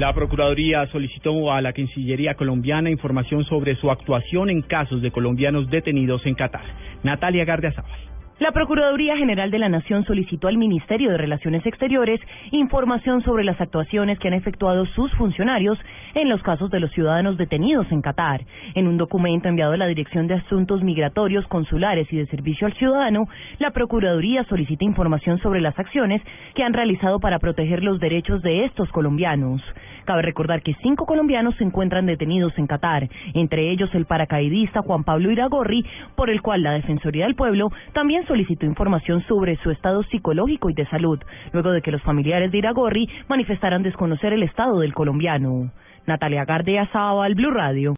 La Procuraduría solicitó a la Cancillería colombiana información sobre su actuación en casos de colombianos detenidos en Qatar. Natalia Gardiazabal. La Procuraduría General de la Nación solicitó al Ministerio de Relaciones Exteriores información sobre las actuaciones que han efectuado sus funcionarios en los casos de los ciudadanos detenidos en Qatar. En un documento enviado a la Dirección de Asuntos Migratorios, Consulares y de Servicio al Ciudadano, la Procuraduría solicita información sobre las acciones que han realizado para proteger los derechos de estos colombianos. Cabe recordar que cinco colombianos se encuentran detenidos en Qatar, entre ellos el paracaidista Juan Pablo Iragorri, por el cual la Defensoría del Pueblo también solicitó información sobre su estado psicológico y de salud, luego de que los familiares de Iragorri manifestaran desconocer el estado del colombiano. Natalia Gardea Sábal, Blue Radio.